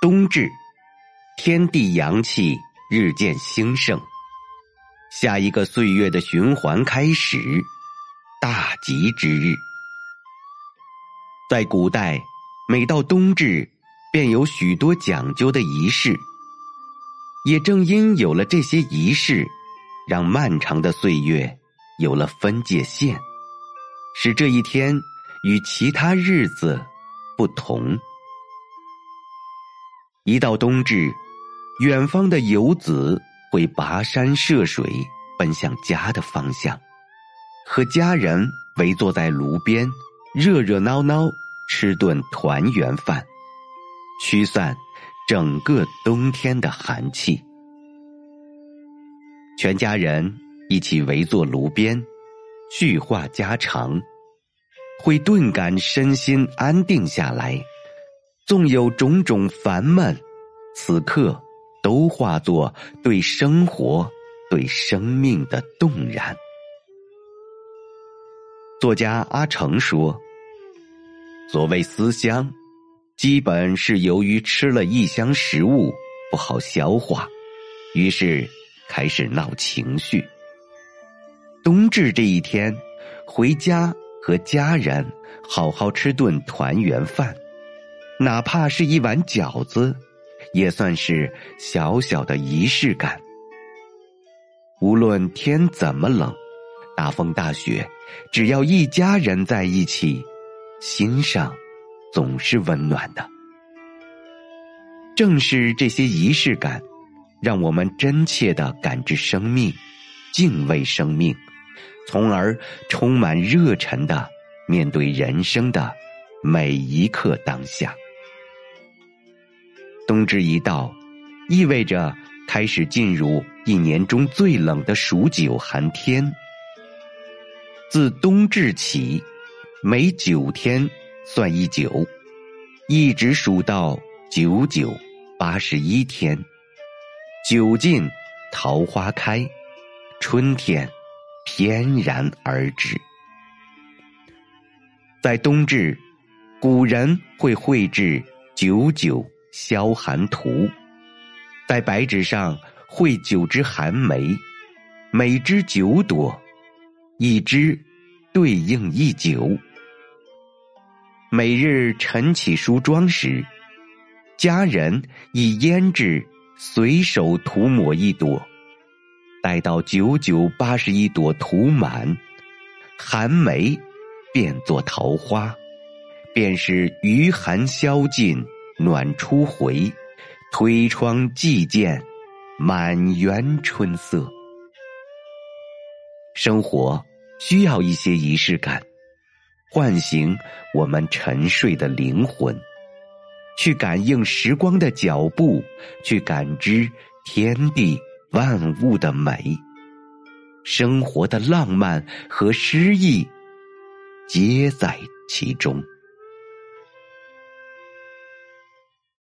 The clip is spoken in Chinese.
冬至，天地阳气日渐兴盛，下一个岁月的循环开始，大吉之日。在古代，每到冬至，便有许多讲究的仪式。也正因有了这些仪式，让漫长的岁月有了分界线，使这一天与其他日子不同。一到冬至，远方的游子会跋山涉水奔向家的方向，和家人围坐在炉边，热热闹闹吃顿团圆饭，驱散整个冬天的寒气。全家人一起围坐炉边，叙话家常，会顿感身心安定下来。纵有种种烦闷，此刻都化作对生活、对生命的动然。作家阿成说：“所谓思乡，基本是由于吃了异乡食物不好消化，于是开始闹情绪。冬至这一天，回家和家人好好吃顿团圆饭。”哪怕是一碗饺子，也算是小小的仪式感。无论天怎么冷，大风大雪，只要一家人在一起，心上总是温暖的。正是这些仪式感，让我们真切的感知生命，敬畏生命，从而充满热忱的面对人生的每一刻当下。冬至一到，意味着开始进入一年中最冷的数九寒天。自冬至起，每九天算一九，一直数到九九八十一天。九尽桃花开，春天翩然而至。在冬至，古人会绘制九九。消寒图，在白纸上绘九枝寒梅，每枝九朵，一枝对应一九。每日晨起梳妆时，家人以胭脂随手涂抹一朵，待到九九八十一朵涂满，寒梅变作桃花，便是余寒消尽。暖初回，推窗即见满园春色。生活需要一些仪式感，唤醒我们沉睡的灵魂，去感应时光的脚步，去感知天地万物的美，生活的浪漫和诗意，皆在其中。